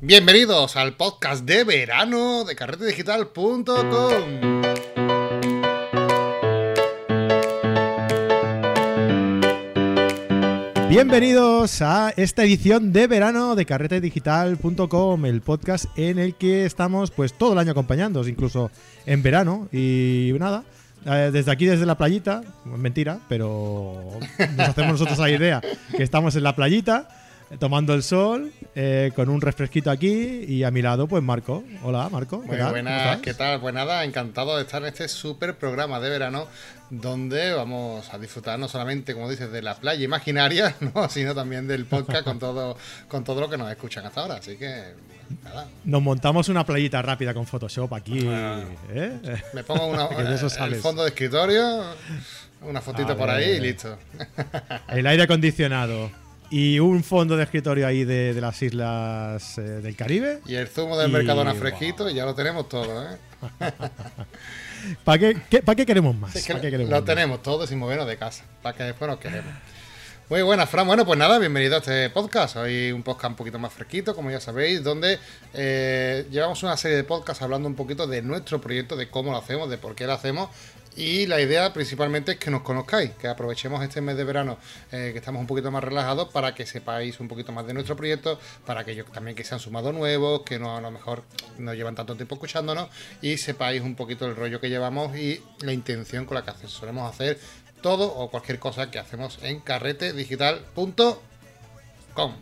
Bienvenidos al podcast de verano de carretedigital.com. Bienvenidos a esta edición de verano de carretedigital.com, el podcast en el que estamos pues todo el año acompañándoos, incluso en verano. Y nada, eh, desde aquí, desde la playita, mentira, pero nos hacemos nosotros la idea que estamos en la playita tomando el sol, eh, con un refresquito aquí y a mi lado, pues Marco. Hola, Marco. Muy buenas, ¿qué tal? Pues nada, encantado de estar en este súper programa de verano donde vamos a disfrutar no solamente, como dices, de la playa imaginaria, ¿no? sino también del podcast con todo, con todo lo que nos escuchan hasta ahora. Así que, nada. Nos montamos una playita rápida con Photoshop aquí. ¿eh? Me pongo una, el fondo de escritorio, una fotito por ahí y listo. El aire acondicionado y un fondo de escritorio ahí de, las islas eh, del Caribe. Y el zumo del Mercadona fresquito y ya lo tenemos todo, ¿eh? ¿Para qué, qué, queremos más? lo tenemos todo sin movernos de casa. Para que después nos queremos. Muy buenas, Fran. Bueno, pues nada, bienvenido a este podcast. Hoy un podcast un poquito más fresquito, como ya sabéis, donde eh, llevamos una serie de podcasts hablando un poquito de nuestro proyecto, de cómo lo hacemos, de por qué lo hacemos y la idea principalmente es que nos conozcáis, que aprovechemos este mes de verano, eh, que estamos un poquito más relajados, para que sepáis un poquito más de nuestro proyecto, para que ellos también que se han sumado nuevos, que no a lo mejor no llevan tanto tiempo escuchándonos, y sepáis un poquito el rollo que llevamos y la intención con la que solemos hacer todo o cualquier cosa que hacemos en carretedigital.com.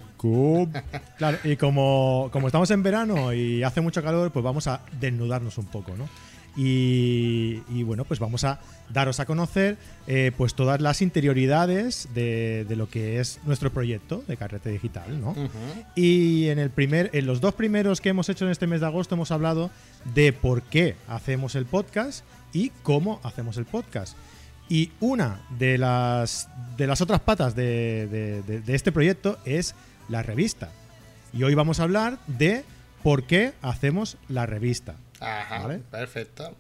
Claro, y como, como estamos en verano y hace mucho calor, pues vamos a desnudarnos un poco, ¿no? Y, bueno, pues vamos a daros a conocer eh, pues todas las interioridades de, lo que es nuestro proyecto de Carrete Digital, ¿no? Y en el primer, en los dos primeros que hemos hecho en este mes de agosto hemos hablado de por qué hacemos el podcast y cómo hacemos el podcast. Y una de las, de las otras patas de, de este proyecto es la revista. Y hoy vamos a hablar de por qué hacemos la revista. Ajá, perfecto.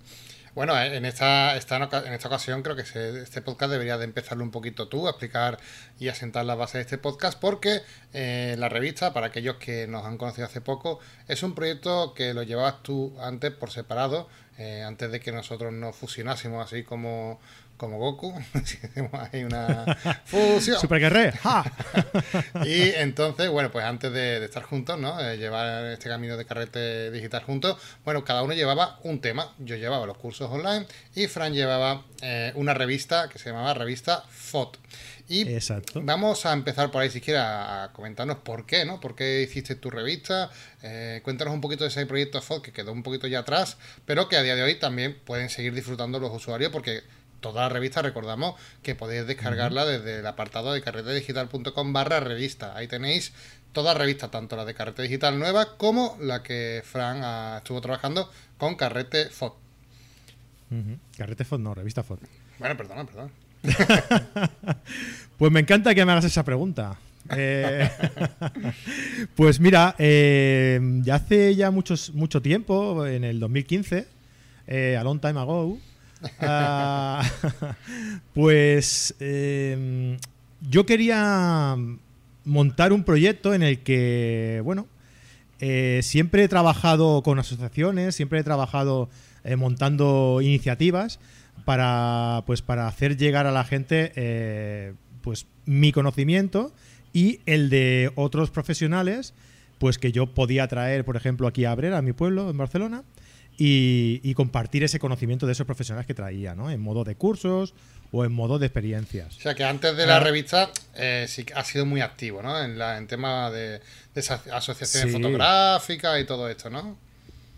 Bueno, en esta, esta, en esta ocasión creo que este podcast debería de empezarlo un poquito tú, a explicar y a sentar la base de este podcast, porque eh, la revista, para aquellos que nos han conocido hace poco, es un proyecto que lo llevabas tú antes por separado, eh, antes de que nosotros nos fusionásemos así como, como Goku. hay una fusión. Super guerrero. y entonces, bueno, pues antes de, estar juntos, ¿no? llevar este camino de carrete digital juntos, bueno, cada uno llevaba un tema. Yo llevaba los cursos online y Fran llevaba eh, una revista que se llamaba Revista FOT. Y Exacto. vamos a empezar por ahí, si quieres, a comentarnos por qué, ¿no? ¿Por qué hiciste tu revista? Eh, cuéntanos un poquito de ese proyecto FOT que quedó un poquito ya atrás, pero que a día de hoy también pueden seguir disfrutando los usuarios porque toda la revista, recordamos que podéis descargarla desde el apartado de carretedigital.com barra revista. Ahí tenéis toda la revista, tanto la de Carrete Digital nueva como la que Fran ah, estuvo trabajando con Carrete FOD. Carrete FOD no, revista FOD. Bueno, perdona, perdón. pues me encanta que me hagas esa pregunta. Eh, pues mira, eh, ya hace ya muchos, mucho tiempo, en el 2015, eh, a long time ago, Ah, pues em, yo quería montar un proyecto en el que, bueno, eh, siempre he trabajado con asociaciones, siempre he trabajado eh, montando iniciativas para, pues, para hacer llegar a la gente eh, pues, mi conocimiento y el de otros profesionales pues que yo podía traer, por ejemplo, aquí a Abrera, a mi pueblo, en Barcelona, y, compartir ese conocimiento de esos profesionales que traía, ¿no? En modo de cursos o en modo de experiencias. O sea que antes de la revista eh, sí ha sido muy activo, ¿no? En, la, en tema de, asociaciones fotográficas y todo esto, ¿no?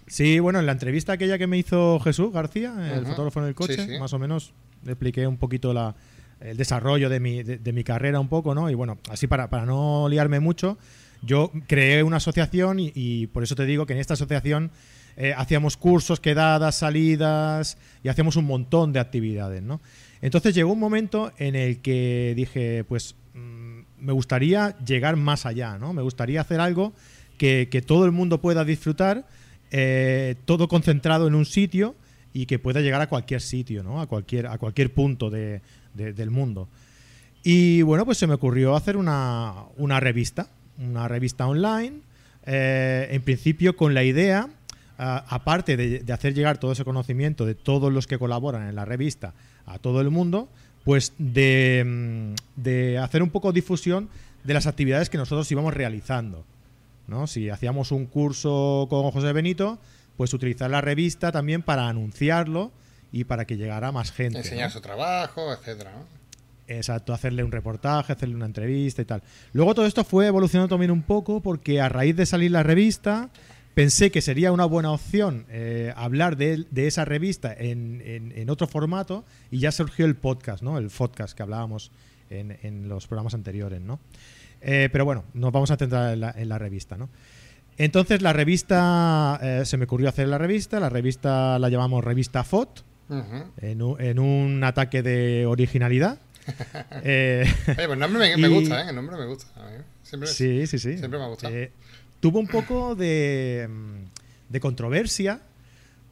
Sí, bueno, en la entrevista aquella que me hizo Jesús García, el fotógrafo en el coche, más o menos le expliqué un poquito la, el desarrollo de mi, de, mi carrera un poco, ¿no? Y bueno, así para, para no liarme mucho, yo creé una asociación y por eso te digo que en esta asociación eh, hacíamos cursos, quedadas, salidas y hacíamos un montón de actividades, ¿no? Entonces llegó un momento en el que dije, pues mm, me gustaría llegar más allá, ¿no? Me gustaría hacer algo que, todo el mundo pueda disfrutar, eh, todo concentrado en un sitio y que pueda llegar a cualquier sitio, ¿no? A cualquier, a cualquier punto del mundo. Y bueno, pues se me ocurrió hacer una, una revista, una revista online eh, en principio con la idea, aparte de, de hacer llegar todo ese conocimiento de todos los que colaboran en la revista a todo el mundo, pues de, mm, de hacer un poco difusión de las actividades que nosotros íbamos realizando. ¿no? Si hacíamos un curso con José Benito, pues utilizar la revista también para anunciarlo y para que llegara más gente. Enseñar ¿no? su trabajo, etcétera, ¿no? Exacto, hacerle un reportaje, hacerle una entrevista y tal. Luego todo esto fue evolucionando también un poco porque a raíz de salir la revista pensé que sería una buena opción eh, hablar de, de esa revista en, en- en otro formato y ya surgió el podcast, ¿no? El podcast que hablábamos en, en los programas anteriores, ¿no? Eh, pero bueno, nos vamos a centrar en la, la revista, ¿no? Entonces la revista, eh, se me ocurrió hacer la revista, la revista la llamamos Revista FOT, Ujú. en un, en un ataque de originalidad. Eh, Oye, pues el nombre me, me Y- gusta, ¿eh? El nombre me gusta. a mí. Siempre sí, sí, sí. Siempre me ha gustado. Tuvo un poco de, mm, de controversia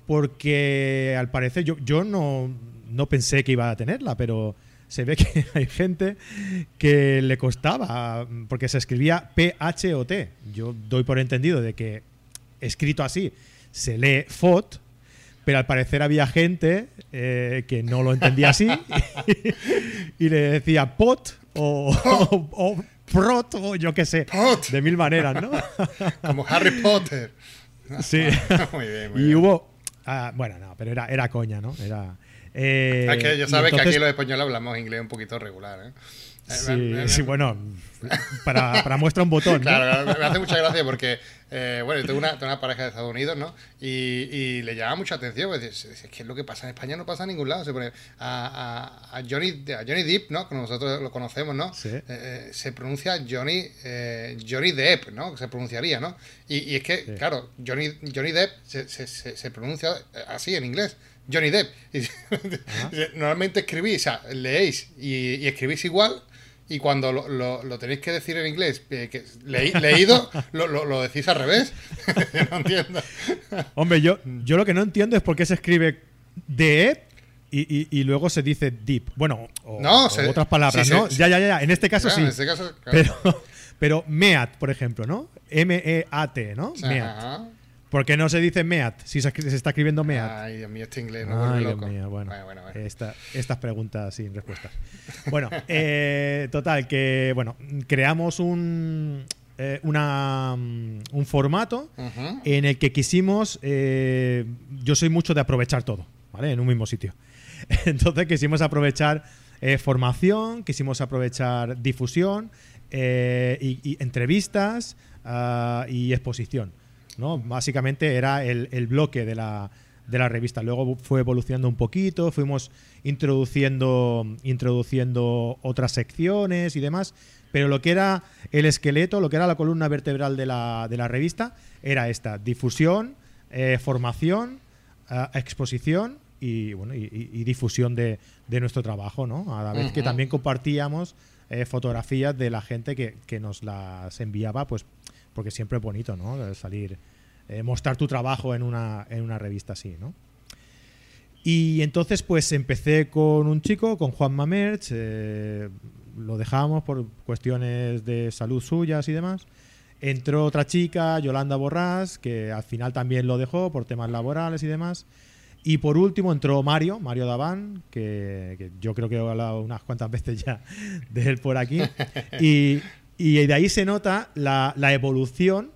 porque al parecer yo, yo no, no pensé que iba a tenerla, pero se ve que hay gente que le costaba porque se escribía P-H-O-T. Yo doy por entendido de que escrito así se lee FOT, pero al parecer había gente eh, que no lo entendía así y le decía pot o, o- o prot o yo qué sé, Pot. de mil maneras, ¿no? Como Harry Potter. sí. muy bien, muy Y bien. hubo, ah, bueno, no, pero era, era coña, ¿no? Era. eh, es que ya sabes que aquí los españoles hablamos inglés un poquito regular, ¿eh? Eh, Sí, me- me- sí, bueno, para, para muestra un botón, ¿no? Claro, claro, me hace mucha gracia porque, eh, bueno, yo tengo una, tengo una pareja de Estados Unidos, ¿no? Y, y le llama mucha atención, pues, es, es que lo que pasa en España no pasa en ningún lado. Se pone a, a, a Johnny, a Johnny Depp, ¿no? Que nosotros lo conocemos, ¿no? Sí. Eh, eh, se pronuncia Johnny, eh, Johnny Depp, ¿no? Que se pronunciaría, ¿no? Y, y es que, Sí. claro, Johnny, Johnny Depp se, se, se, se pronuncia así en inglés. Johnny Depp. Y, normalmente escribís, o sea, leéis y, y escribís igual. Y cuando lo, lo- lo tenéis que decir en inglés, eh, que leído, lo, lo- lo decís al revés. no entiendo. Hombre, yo, yo lo que no entiendo es por qué se escribe de y, y- y luego se dice deep. Bueno, o, No, o se- otras palabras, sí, ¿no? ya, ya, ya. En este caso Claro, sí. En este caso, claro. Pero, pero MEAT, por ejemplo, ¿no? M-E-A-T, ¿no? Sea, MEAT. ¿Por qué no se dice MEAT si se, está escribiendo MEAT? Ay, Dios mío, este inglés no Ay, Dios loco. mío, bueno, bueno, bueno, bueno. esta- estas preguntas sin respuestas. Bueno, eh, total, que bueno, creamos un, eh, una, mm, un formato en el que quisimos, eh, yo soy mucho de aprovechar todo, ¿vale? En un mismo sitio. Entonces quisimos aprovechar eh, formación, quisimos aprovechar difusión eh, y, y entrevistas ah, y exposición, ¿no? Básicamente era el, el bloque de la, de la revista. Luego fue evolucionando un poquito, fuimos introduciendo, introduciendo otras secciones y demás, pero lo que era el esqueleto, lo que era la columna vertebral de la, de la revista, era esta, difusión, eh, formación, ah, exposición y, bueno, y, y- y difusión de, de nuestro trabajo, ¿no? A la vez que también compartíamos eh, fotografías de la gente que, que nos las enviaba, pues porque siempre es bonito, ¿no? Salir, eh, mostrar tu trabajo en una, en una revista así, ¿no? Y entonces pues empecé con un chico, con Juan Mamerch, eh, lo dejamos por cuestiones de salud suyas y demás. Entró otra chica, Yolanda Borrás, que al final también lo dejó por temas laborales y demás. Y por último entró Mario, Mario Daván, que, que yo creo que he hablado unas cuantas veces ya de él por aquí. Y, y de ahí se nota la, evolución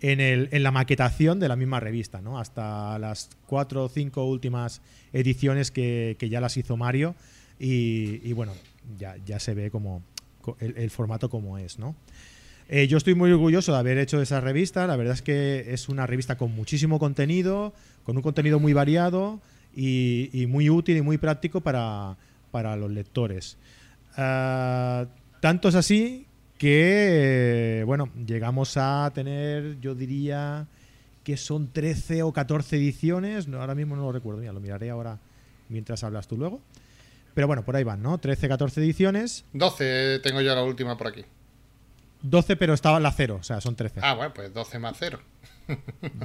en, la maquetación de la misma revista, ¿no? Hasta las cuatro o cinco últimas ediciones que, ya las hizo Mario. Y, bueno, ya, se ve como co- el, formato como es, ¿no? Eh, yo estoy muy orgulloso de haber hecho esa revista. La verdad es que es una revista con muchísimo contenido, con un contenido muy variado y, muy útil y muy práctico para, para los lectores. Ah, tanto es así que, eh, bueno, llegamos a tener, yo diría que son 13 o 14 ediciones. No, ahora mismo no lo recuerdo, mira, lo miraré ahora mientras hablas tú luego. Pero bueno, por ahí van, ¿no? 13, 14 ediciones. 12 tengo yo la última por aquí. 12, pero estaba la cero, o sea, son 13. Ah, bueno, pues 12 más 0.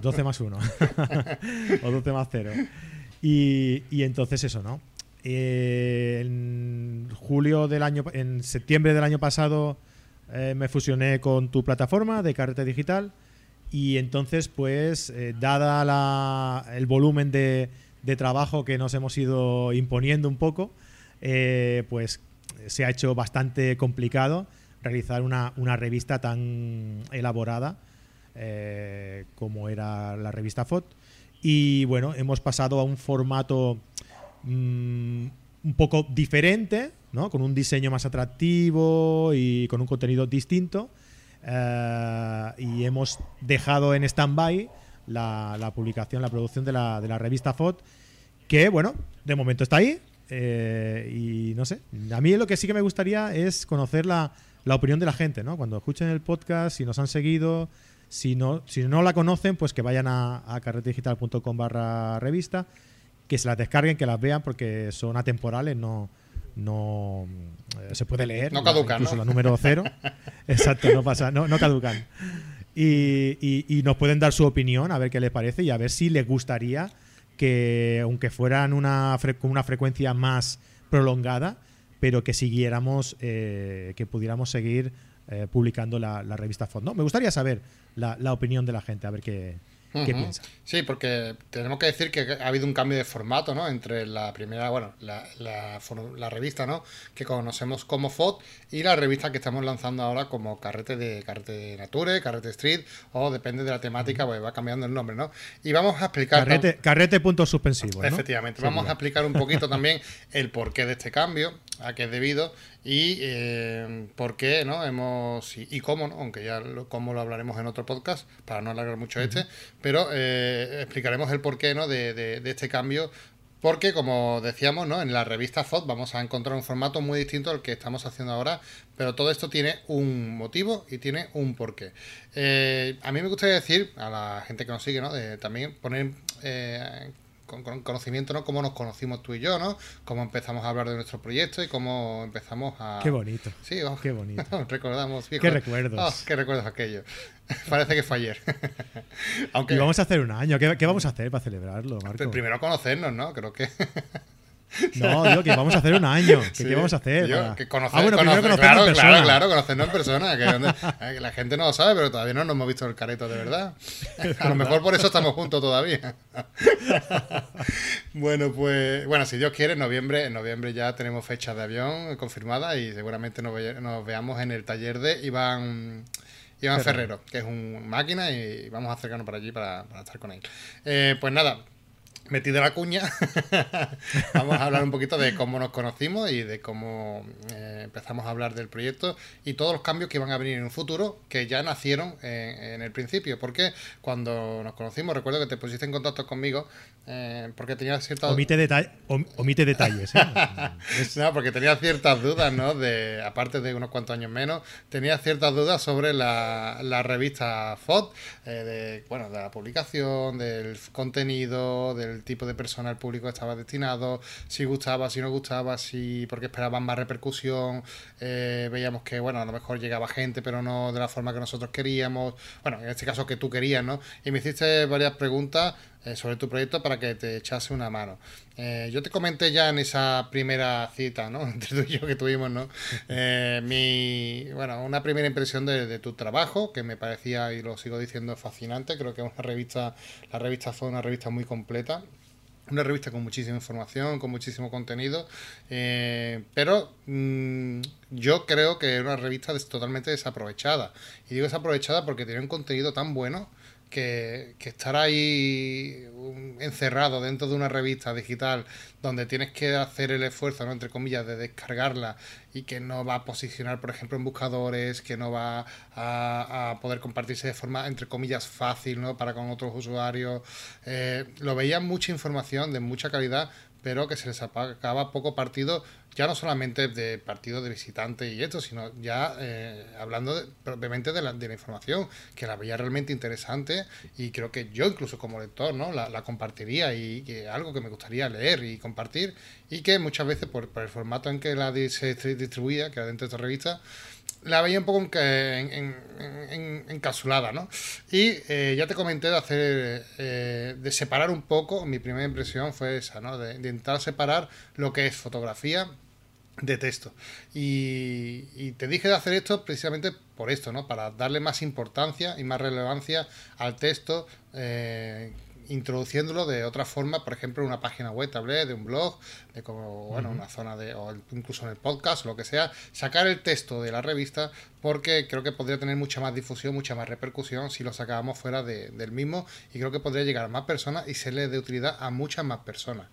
12 más 1. o 12 más 0. Y, y entonces eso, ¿no? Eh, en julio del año, en septiembre del año pasado eh, me fusioné con tu plataforma de carrete digital Y entonces, pues, eh, dada el volumen de, trabajo que nos hemos ido imponiendo un poco, eh, pues se ha hecho bastante complicado realizar una, revista tan elaborada eh, como era la revista FOT. Y bueno, hemos pasado a un formato mmm, un poco diferente, con un diseño más atractivo y con un contenido distinto. Uh, y hemos dejado en stand-by la, publicación, la producción de la, de la revista FOT, que bueno, de momento está ahí. Eh, y no sé, a mí lo que sí que me gustaría es conocer la, la opinión de la gente, ¿no? Cuando escuchen el podcast, si nos han seguido, si no, si no la conocen, pues que vayan a, a revista, que se las descarguen, que las vean, porque son atemporales, no, no eh, se puede leer. No caducan. Incluso ¿no? la número cero. Exacto, no pasa, no, no caducan. Y, y, y, nos pueden dar su opinión, a ver qué les parece y a ver si les gustaría que, aunque fueran una con una frecuencia más prolongada, pero que siguiéramos, eh, que pudiéramos seguir eh, publicando la, la, revista FOD. ¿no? Me gustaría saber la, la, opinión de la gente, a ver qué, Uh -huh. Sí, porque tenemos que decir que ha habido un cambio de formato, ¿no? Entre la primera, bueno, la, la, la revista, ¿no? Que conocemos como FOD y la revista que estamos lanzando ahora como Carrete de Carrete de Nature, Carrete Street, o depende de la temática, pues va cambiando el nombre, ¿no? Y vamos a explicar. Carrete, carrete punto suspensivo. ¿no? Efectivamente. Vamos a explicar un poquito también el porqué de este cambio, a qué es debido y eh, por qué, ¿no? Hemos, y, y cómo, ¿no? aunque ya lo, cómo lo hablaremos en otro podcast, para no alargar mucho este, pero eh, explicaremos el porqué, ¿no? De, de, de, este cambio. Porque, como decíamos, ¿no? en la revista FOD vamos a encontrar un formato muy distinto al que estamos haciendo ahora, pero todo esto tiene un motivo y tiene un porqué. Eh, a mí me gustaría decir a la gente que nos sigue, ¿no? De también poner eh, con, con, conocimiento, ¿no? Cómo nos conocimos tú y yo, ¿no? Cómo empezamos a hablar de nuestro proyecto y cómo empezamos a... Qué bonito. Sí, oh, qué bonito. recordamos. Viejo. Qué recuerdos. Oh, qué recuerdos aquello. Parece que fue ayer. Aunque... Y vamos a hacer un año. ¿Qué, ¿Qué, vamos a hacer para celebrarlo, Marco? Primero conocernos, ¿no? Creo que... No, digo que vamos a hacer un año. ¿Qué, sí, ¿qué vamos a hacer? Para... que conocer, ah, bueno, conocer, primero claro, en persona. claro, claro, conocernos en persona. Que, donde, que, la gente no lo sabe, pero todavía no nos hemos visto el careto de verdad. A lo mejor por eso estamos juntos todavía. bueno, pues, bueno, si Dios quiere, en noviembre, en noviembre ya tenemos fecha de avión confirmada y seguramente nos, ve, nos veamos en el taller de Iván. Iván Ferrero, que es un máquina y vamos a acercarnos para allí para, para estar con él. Eh, pues nada, metido la cuña, vamos a hablar un poquito de cómo nos conocimos y de cómo eh, empezamos a hablar del proyecto y todos los cambios que van a venir en un futuro que ya nacieron en, en el principio. Porque cuando nos conocimos, recuerdo que te pusiste en contacto conmigo eh, porque tenía ciertas... Omite, om omite detalles. ¿eh? no, porque tenía ciertas dudas, ¿no? De, aparte de unos cuantos años menos, tenía ciertas dudas sobre la, la revista FOD, eh, de, bueno, de la publicación, del contenido, del tipo de persona público estaba destinado, si gustaba, si no gustaba, si porque esperaban más repercusión, eh, veíamos que bueno, a lo mejor llegaba gente, pero no de la forma que nosotros queríamos, bueno, en este caso que tú querías, ¿no? Y me hiciste varias preguntas eh, sobre tu proyecto para que te echase una mano. Eh, yo te comenté ya en esa primera cita, ¿no? Entre tú y yo que tuvimos, ¿no? Eh, mi, bueno, una primera impresión de, de, tu trabajo, que me parecía, y lo sigo diciendo, fascinante. Creo que una revista, la revista fue una revista muy completa. Una revista con muchísima información, con muchísimo contenido, pero mmm, yo creo que es una revista totalmente desaprovechada. Y digo desaprovechada porque tiene un contenido tan bueno que, que, estar ahí encerrado dentro de una revista digital donde tienes que hacer el esfuerzo, ¿no? entre comillas, de descargarla y que no va a posicionar, por ejemplo, en buscadores, que no va a, a poder compartirse de forma, entre comillas, fácil ¿no? para con otros usuarios. Eh, lo veía mucha información de mucha calidad, pero que se les acaba poco partido, ya no solamente de partido de visitante y esto, sino ya eh, hablando de, propiamente de la, de la, información, que la veía realmente interesante y creo que yo incluso como lector no la, la compartiría y algo que me gustaría leer y compartir y que muchas veces por, por el formato en que la se distribuía, que era dentro de esta revista, la veía un poco en, en, en, encapsulada, ¿no? Y eh, ya te comenté de hacer, eh, de separar un poco, mi primera impresión fue esa, ¿no? De, de, intentar separar lo que es fotografía de texto. Y, te dije de hacer esto precisamente por esto, ¿no? Para darle más importancia y más relevancia al texto, eh, introduciéndolo de otra forma, por ejemplo, en una página web, tablet, de un blog, de como, bueno, una zona de, o incluso en el podcast lo que sea, sacar el texto de la revista porque creo que podría tener mucha más difusión, mucha más repercusión si lo sacábamos fuera del mismo y creo que podría llegar a más personas y serle de utilidad a muchas más personas.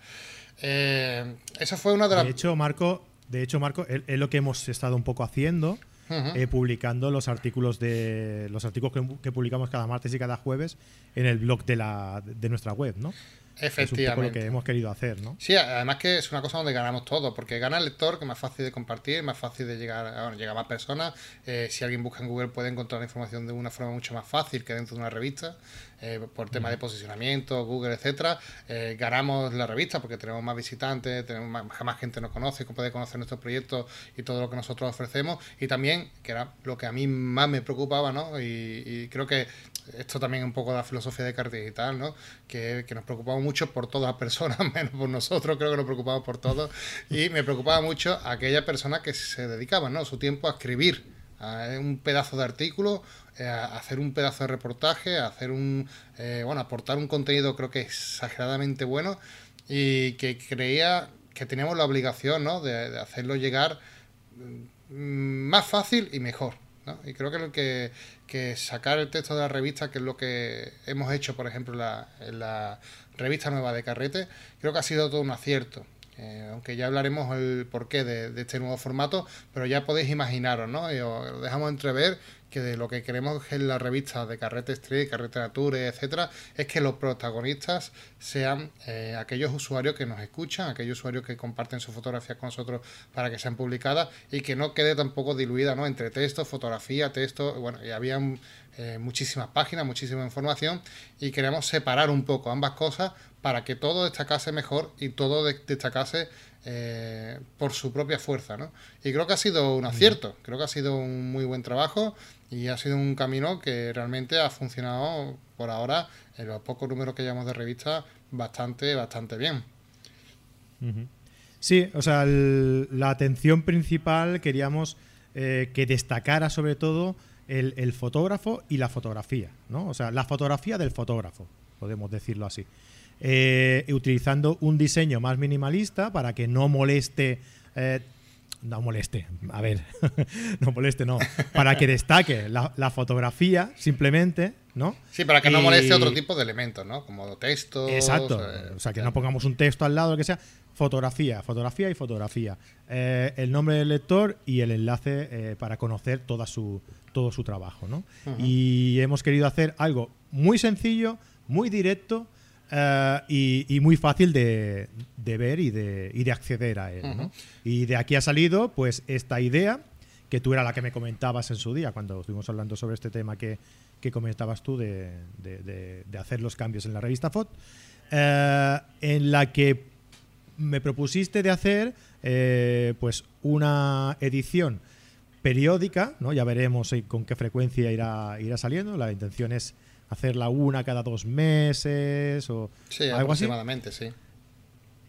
Eh, esa fue una de las... De hecho, Marco, de hecho, Marco, es, lo que hemos estado un poco haciendo. Eh, publicando los artículos de los artículos que, publicamos cada martes y cada jueves en el blog de la de nuestra web, ¿no? Efectivamente. Es un lo que hemos querido hacer, ¿no? Sí, además que es una cosa donde ganamos todos, porque gana el lector, que es más fácil de compartir, más fácil de llegar, bueno, llega a más personas. Eh, si alguien busca en Google puede encontrar la información de una forma mucho más fácil que dentro de una revista, eh, por tema de posicionamiento, Google, etcétera. Eh, ganamos la revista porque tenemos más visitantes, tenemos más, gente nos conoce, puede conocer nuestros proyectos y todo lo que nosotros ofrecemos. Y también, que era lo que a mí más me preocupaba, ¿no? Y, y creo que esto también es un poco la filosofía de Carta Digital, ¿no? Que, nos preocupamos mucho por todas las personas, menos por nosotros, creo que nos preocupamos por todos. Y me preocupaba mucho aquella persona que se dedicaban, ¿no? Su tiempo a escribir a un pedazo de artículo, eh, a hacer un pedazo de reportaje, a hacer un, eh, bueno, aportar un contenido creo que exageradamente bueno y que creía que teníamos la obligación, ¿no? de hacerlo llegar mm, más fácil y mejor. Y creo que, que, que sacar el texto de la revista, que es lo que hemos hecho, por ejemplo, en la revista nueva de Carrete, creo que ha sido todo un acierto. Eh, aunque ya hablaremos el porqué de, de, este nuevo formato, pero ya podéis imaginaros, ¿no? Y os lo dejamos entrever que de lo que queremos en la revista de Carrete Street, Carrete Nature, etcétera, es que los protagonistas sean eh, aquellos usuarios que nos escuchan, aquellos usuarios que comparten sus fotografías con nosotros para que sean publicadas y que no quede tampoco diluida ¿no? entre texto, fotografía, texto, bueno, y había eh, muchísimas páginas, muchísima información y queremos separar un poco ambas cosas para que todo destacase mejor y todo destacase eh, por su propia fuerza, ¿no? Y creo que ha sido un acierto, creo que ha sido un muy buen trabajo y ha sido un camino que realmente ha funcionado por ahora, en los pocos números que llevamos de revista, bastante, bastante bien. Sí, o sea, la atención principal queríamos eh, que destacara sobre todo el, fotógrafo y la fotografía, ¿no? O sea, la fotografía del fotógrafo, podemos decirlo así. Eh, utilizando un diseño más minimalista para que no moleste eh, no moleste, a ver, no moleste, no, para que destaque la, fotografía simplemente, ¿no? Sí, para que no moleste otro tipo de elementos, ¿no? Como texto. Exacto, eh, o sea, que no pongamos un texto al lado, lo que sea. Fotografía, fotografía y fotografía. Eh, el nombre del lector y el enlace eh, para conocer toda su, todo su trabajo, ¿no? Y hemos querido hacer algo muy sencillo, muy directo, eh, y, muy fácil de, ver y de, y de, acceder a él. Y de aquí ha salido pues esta idea, que tú era la que me comentabas en su día, cuando estuvimos hablando sobre este tema que, que comentabas tú de, de, hacer los cambios en la revista FOT, eh, en la que me propusiste de hacer eh, pues una edición periódica, ¿no? ya veremos con qué frecuencia irá, irá saliendo, la intención es hacerla una cada dos meses o sí, algo aproximadamente, sí.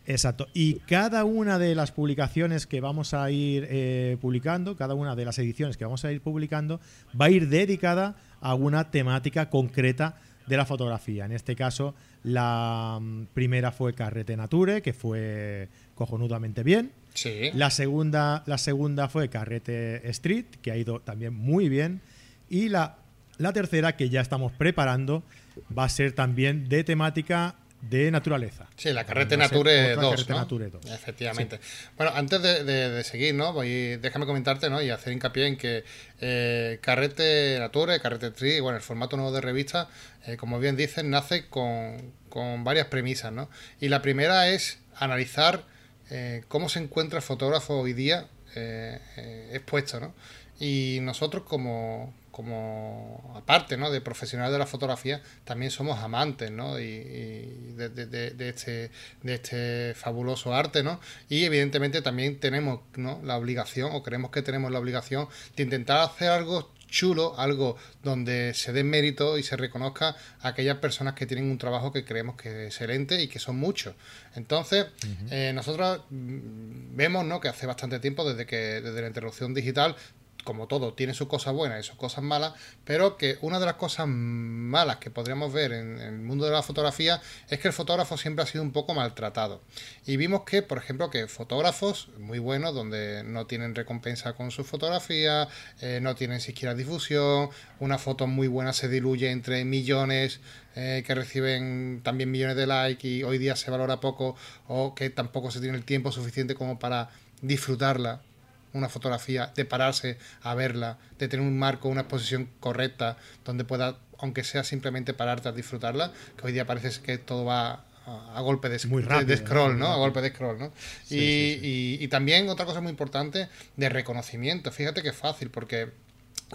Exacto. Y cada una de las publicaciones que vamos a ir eh, publicando, cada una de las ediciones que vamos a ir publicando, va a ir dedicada a una temática concreta de la fotografía. En este caso, la mm, primera fue Carrete Nature, que fue cojonudamente bien. Sí. La segunda, la segunda fue Carrete Street, que ha ido también muy bien. Y la la tercera, que ya estamos preparando, va a ser también de temática de naturaleza. Sí, la Carrete Nature 2, Efectivamente. Bueno, antes de, seguir, ¿no? Voy, déjame comentarte, ¿no? Y hacer hincapié en que eh, Carrete Nature, Carrete Tree, bueno, el formato nuevo de revista, eh, como bien dicen, nace con, varias premisas, ¿no? Y la primera es analizar eh, cómo se encuentra el fotógrafo hoy día expuesto, ¿no? Y nosotros como, como aparte ¿no? de profesionales de la fotografía, también somos amantes ¿no? y, de, de, este, de este fabuloso arte. ¿no? Y evidentemente también tenemos ¿no? la obligación, o creemos que tenemos la obligación, de intentar hacer algo chulo, algo donde se dé mérito y se reconozca a aquellas personas que tienen un trabajo que creemos que es excelente y que son muchos. Entonces, eh, nosotros mm, vemos ¿no? que hace bastante tiempo, desde que desde la interrupción digital, como todo, tiene sus cosas buenas y sus cosas malas, pero que una de las cosas malas que podríamos ver en, el mundo de la fotografía es que el fotógrafo siempre ha sido un poco maltratado. Y vimos que, por ejemplo, que fotógrafos muy buenos, donde no tienen recompensa con su fotografía, eh, no tienen siquiera difusión, una foto muy buena se diluye entre millones eh, que reciben también millones de likes y hoy día se valora poco o que tampoco se tiene el tiempo suficiente como para disfrutarla una fotografía, de pararse a verla, de tener un marco, una exposición correcta, donde pueda, aunque sea simplemente pararte a disfrutarla, que hoy día parece que todo va a, golpe de, scroll, ¿no? A golpe de scroll, ¿no? y, y también otra cosa muy importante de reconocimiento. Fíjate que es fácil, porque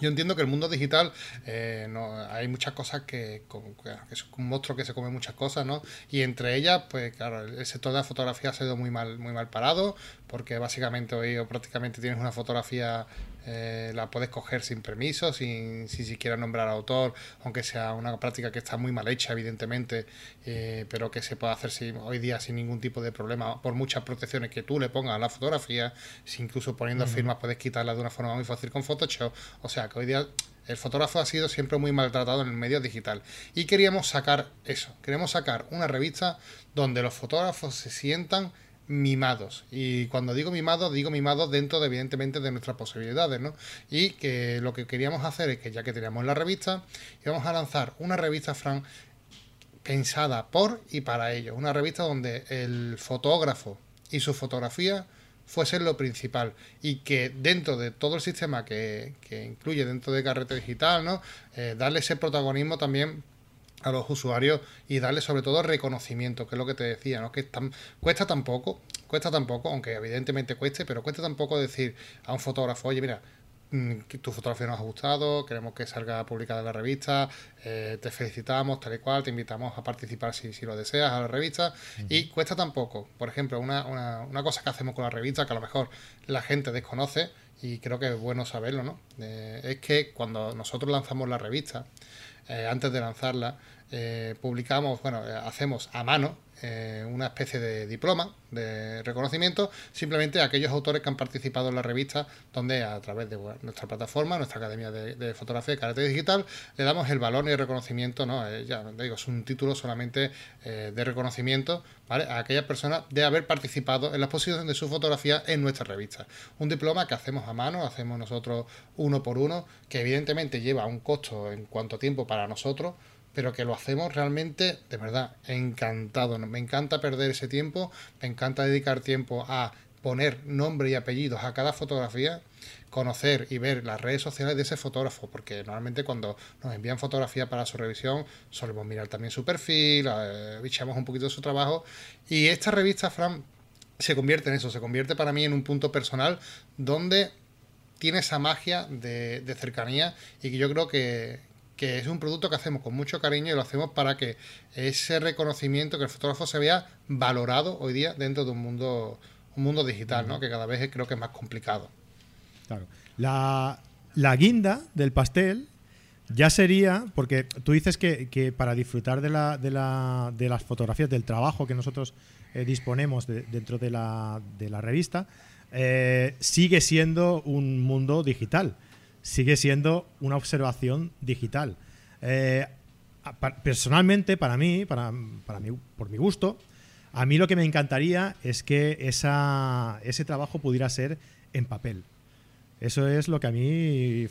yo entiendo que el mundo digital eh, no, hay muchas cosas que, que, es un monstruo que se come muchas cosas, ¿no? Y entre ellas, pues claro, el sector de la fotografía ha sido muy mal, muy mal parado, porque básicamente hoy prácticamente tienes una fotografía eh, la puedes coger sin permiso, sin, sin siquiera nombrar autor, aunque sea una práctica que está muy mal hecha, evidentemente, eh, pero que se puede hacer sin, hoy día sin ningún tipo de problema, por muchas protecciones que tú le pongas a la fotografía, si incluso poniendo firmas puedes quitarla de una forma muy fácil con Photoshop, o sea que hoy día el fotógrafo ha sido siempre muy maltratado en el medio digital. Y queríamos sacar eso, queremos sacar una revista donde los fotógrafos se sientan mimados. Y cuando digo mimados, digo mimados dentro, de, evidentemente, de nuestras posibilidades, ¿no? Y que lo que queríamos hacer es que ya que teníamos la revista, íbamos a lanzar una revista, Fran, pensada por y para ellos. Una revista donde el fotógrafo y su fotografía fuesen lo principal y que dentro de todo el sistema que, incluye dentro de Carrete Digital, ¿no? Eh, darle ese protagonismo también a los usuarios y darle sobre todo reconocimiento, que es lo que te decía, ¿no? Que tan, cuesta tampoco, cuesta tampoco, aunque evidentemente cueste, pero cuesta tampoco decir a un fotógrafo, oye, mira, mm, tu fotografía nos ha gustado, queremos que salga publicada en la revista, eh, te felicitamos, tal y cual, te invitamos a participar si, si lo deseas a la revista. Y cuesta tampoco. Por ejemplo, una, una, una, cosa que hacemos con la revista, que a lo mejor la gente desconoce, y creo que es bueno saberlo, ¿no? Eh, es que cuando nosotros lanzamos la revista, eh, antes de lanzarla, eh, publicamos, bueno, eh, hacemos a mano una especie de diploma de reconocimiento simplemente a aquellos autores que han participado en la revista, donde a través de nuestra plataforma, nuestra Academia de, Fotografía y Carácter Digital, le damos el valor y el reconocimiento, ¿no? ya digo, es un título solamente de reconocimiento ¿vale? a aquellas personas de haber participado en la exposición de su fotografía en nuestra revista. Un diploma que hacemos a mano, hacemos nosotros uno por uno, que evidentemente lleva un costo en cuanto tiempo para nosotros, pero que lo hacemos realmente, de verdad, encantado. Me encanta perder ese tiempo, me encanta dedicar tiempo a poner nombre y apellidos a cada fotografía, conocer y ver las redes sociales de ese fotógrafo, porque normalmente cuando nos envían fotografía para su revisión solemos mirar también su perfil, eh, bichamos un poquito de su trabajo y esta revista, Fran, se convierte en eso, se convierte para mí en un punto personal donde tiene esa magia de, de cercanía y que yo creo que, que es un producto que hacemos con mucho cariño y lo hacemos para que ese reconocimiento, que el fotógrafo se vea valorado hoy día dentro de un mundo, un mundo digital, ¿no? que cada vez creo que es más complicado. Claro. La, guinda del pastel ya sería, porque tú dices que, para disfrutar de, la, de, la, de, las fotografías, del trabajo que nosotros eh, disponemos dentro de la, de la revista, eh, sigue siendo un mundo digital sigue siendo una observación digital. Eh, personalmente, para mí, para, para mí, por mi gusto, a mí lo que me encantaría es que esa, ese trabajo pudiera ser en papel. Eso es lo que a mí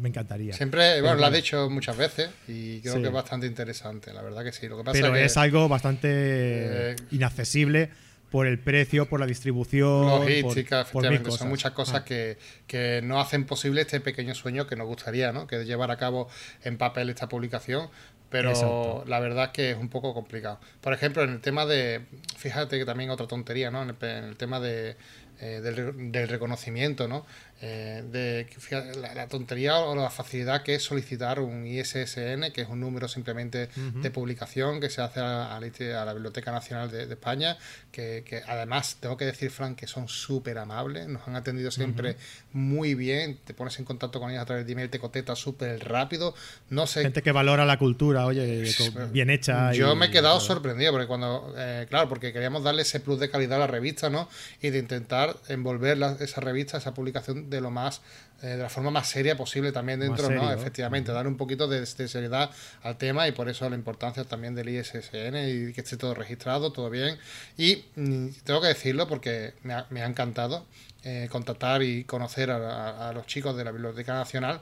me encantaría. Siempre, bueno, lo has dicho muchas veces y creo que es bastante interesante, la verdad que sí. Lo que pasa Pero es, algo bastante eh, inaccesible por el precio, por la distribución. Logística, efectivamente. Son muchas cosas ah. que, no hacen posible este pequeño sueño que nos gustaría, ¿no? Que llevar a cabo en papel esta publicación. Pero la verdad es que es un poco complicado. Por ejemplo, en el tema de. Fíjate que también otra tontería, ¿no? En el, tema de, eh, del, reconocimiento, ¿no? Eh, de fíjate, la, la tontería o la facilidad que es solicitar un ISSN, que es un número simplemente de publicación que se hace a, a la, a la Biblioteca Nacional de, de España, que, que además tengo que decir, Frank, que son súper amables, nos han atendido siempre muy bien, te pones en contacto con ellos a través de email, te contesta súper rápido, no sé... Gente que valora la cultura, oye, bien hecha. Yo y- me he quedado sorprendido porque cuando, eh, claro, porque queríamos darle ese plus de calidad a la revista, ¿no? Y de intentar envolver la- esa revista, esa publicación de lo más, eh, de la forma más seria posible también dentro, ¿no? Efectivamente, dar un poquito de, de seriedad al tema y por eso la importancia también del ISSN y que esté todo registrado, todo bien. Y mm, tengo que decirlo porque me ha, me ha encantado eh, contactar y conocer a, a- a los chicos de la Biblioteca Nacional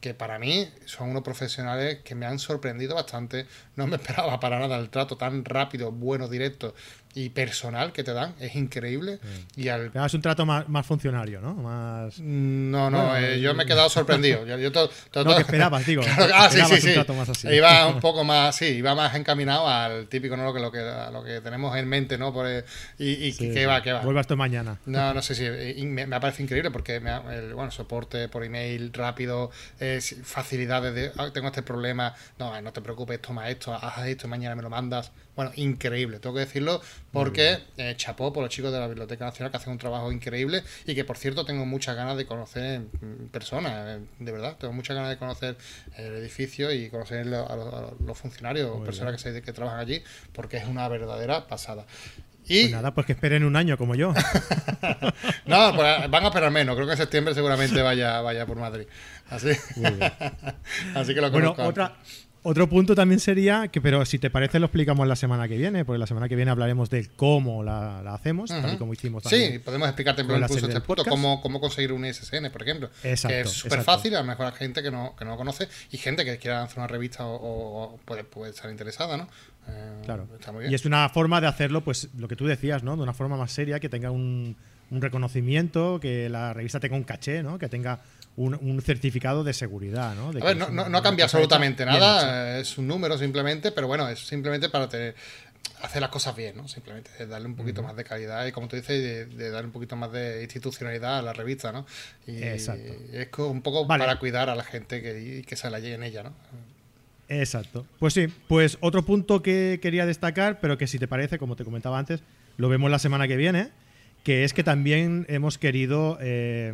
que para mí son unos profesionales que me han sorprendido bastante. No me esperaba para nada el trato tan rápido, bueno, directo y personal que te dan. Es increíble. Y al Es un trato más, más funcionario, ¿no? Más. no, no, Bueno, eh, yo me he quedado sorprendido. Yo, yo to- to- No, to- que esperabas, digo. Claro, ah, sí, Esperabas sí, un sí. trato más así. Iba un poco más, sí, iba más encaminado al típico, ¿no? Lo que, lo que, a lo que tenemos en mente, ¿no? Por, el- y y Sí, que va, que va. Vuelvas tú mañana. No, no sé si eh, y me, me parece increíble porque me el bueno, soporte por email rápido, eh, facilidades de "Ah, tengo este problema, no, eh, no te preocupes, toma esto, haz esto mañana me lo mandas. Bueno, increíble, tengo que decirlo porque eh, chapó por los chicos de la Biblioteca Nacional que hacen un trabajo increíble y que por cierto tengo muchas ganas de conocer en en persona, eh, de verdad, tengo muchas ganas de conocer el edificio y conocer a los, a los funcionarios o personas que, se, que trabajan allí porque es una verdadera pasada. Y Pues nada, pues que esperen un año como yo. no, pues van a esperar menos. Creo que en septiembre seguramente vaya, vaya por Madrid. Así, así que lo Bueno, conozco. otra, otro punto también sería que, pero si te parece, lo explicamos la semana que viene, porque la semana que viene hablaremos de cómo la, la hacemos, tal y como hicimos Sí, también. podemos explicarte incluso serie este punto, cómo, cómo conseguir un ISSN, por ejemplo. Exacto, que es súper fácil, a lo mejor hay gente que no, que no lo conoce y gente que quiera hacer una revista o, o- o puede, puede estar interesada, ¿no? Eh, Claro. Está muy bien. Y es una forma de hacerlo, pues lo que tú decías, ¿no? De una forma más seria, que tenga un, un reconocimiento, que la revista tenga un caché, ¿no? Que tenga un, un certificado de seguridad, ¿no? De A ver, no, no, cambia absolutamente nada, es un número simplemente, pero bueno, es simplemente para tener- hacer las cosas bien, ¿no? Simplemente darle un poquito más de calidad y, como tú dices, de, de dar un poquito más de institucionalidad a la revista, ¿no? Y Exacto. es un poco Vale. para cuidar a la gente que, y que se la llegue en ella, ¿no? Exacto. Pues sí, pues otro punto que quería destacar, pero que si te parece, como te comentaba antes, lo vemos la semana que viene, que es que también hemos querido eh,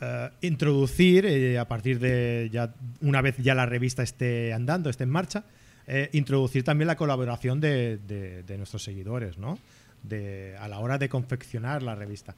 eh, introducir, eh, a partir de ya, una vez ya la revista esté andando, esté en marcha, eh, introducir también la colaboración de, de- de nuestros seguidores, ¿no? De, a la hora de confeccionar la revista.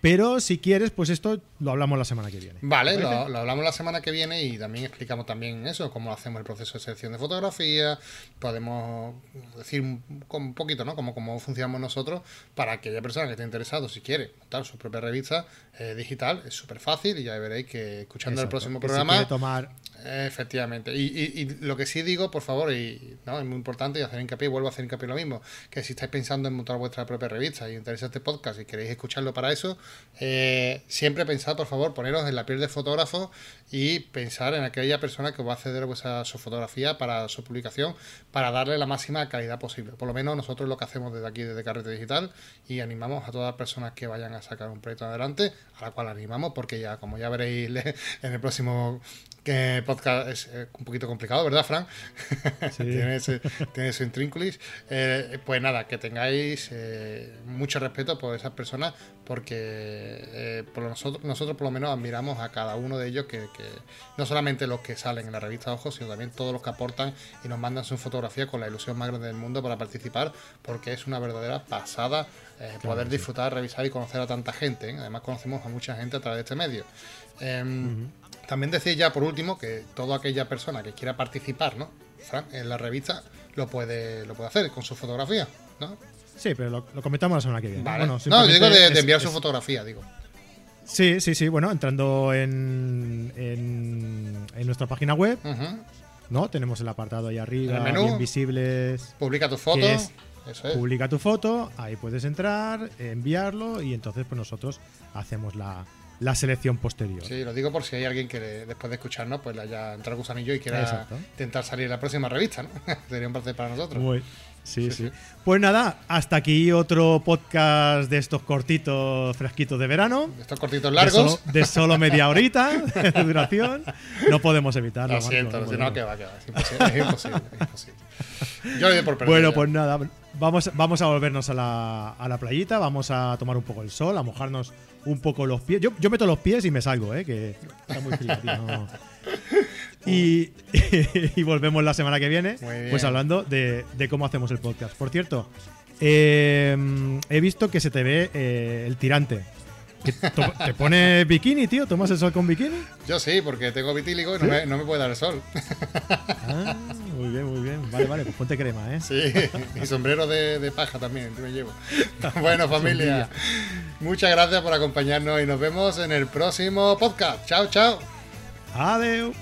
Pero si quieres, pues esto lo hablamos la semana que viene. Vale, lo, lo hablamos la semana que viene y también explicamos también eso, cómo hacemos el proceso de selección de fotografía, podemos decir un, poquito, ¿no? Cómo, cómo funcionamos nosotros para aquella persona que esté interesado, si quiere montar su propia revista eh, digital, es súper fácil y ya veréis que escuchando el próximo si programa... tomar Efectivamente. Y, y- y lo que sí digo, por favor, y ¿no? es muy importante y hacer hincapié, vuelvo a hacer hincapié lo mismo, que si estáis pensando en montar vuestra propia revista y interesa este podcast y queréis escucharlo para eso, eh, siempre pensad, por favor, poneros en la piel de fotógrafo y pensar en aquella persona que va a acceder a vuestra, su fotografía para su publicación, para darle la máxima calidad posible. Por lo menos nosotros lo que hacemos desde aquí, desde Carrete Digital, y animamos a todas las personas que vayan a sacar un proyecto adelante, a la cual animamos, porque ya, como ya veréis en el próximo que podcast es eh, un poquito complicado, ¿verdad, Fran? tiene, ese, tiene su intrínculis. Eh, pues nada, que tengáis eh, mucho respeto por esas personas, porque eh, por nosotros, nosotros por lo menos admiramos a cada uno de ellos, que, que no solamente los que salen en la revista Ojos, sino también todos los que aportan y nos mandan su fotografía con la ilusión más grande del mundo para participar, porque es una verdadera pasada poder disfrutar, revisar y conocer a tanta gente. Además conocemos a mucha gente a través de este medio. Em, También decir ya por último que toda aquella persona que quiera participar ¿no? Fran, en la revista lo puede, lo puede hacer con su fotografía. ¿no? Sí, pero lo, lo comentamos la semana que viene. Vale. Bueno, no, yo digo de, de es- enviar su fotografía, digo. Sí, sí, sí. Bueno, entrando en, en, en nuestra página web. ¿no? Tenemos el apartado ahí arriba, En el menú. bien visibles. Publica tu foto. Eso es. Publica tu foto, ahí puedes entrar, enviarlo y entonces pues nosotros hacemos la, la selección posterior. Sí, lo digo por si hay alguien que después de escucharnos pues le haya entrado gusanillo y quiera intentar salir en la próxima revista, ¿no? Sería un placer para nosotros. Muy, Sí, sí, Pues nada, hasta aquí otro podcast de estos cortitos, fresquitos de verano. Estos cortitos largos. De solo, media horita de duración. No podemos evitarlo. Lo siento, no, no, que va, que va. Es imposible, es imposible. Es imposible. Yo lo por perdido. Bueno, pues nada, vamos, vamos a volvernos a la, a la playita, vamos a tomar un poco el sol, a mojarnos un poco los pies. Yo, yo meto los pies y me salgo, ¿eh? que está muy frío, tío. Y, y, volvemos la semana que viene, pues hablando de, cómo hacemos el podcast. Por cierto, eh, he visto que se te ve eh, el tirante. ¿Te pones bikini, tío? ¿Tomas el sol con bikini? Yo sí, porque tengo vitíligo y no, me, no, me, puede dar el sol. Ah, Vale, vale, pues ponte crema, ¿eh? Sí, y sombrero de, de paja también, que me llevo. Bueno, familia, muchas gracias por acompañarnos y nos vemos en el próximo podcast. Chao, chao. Adiós.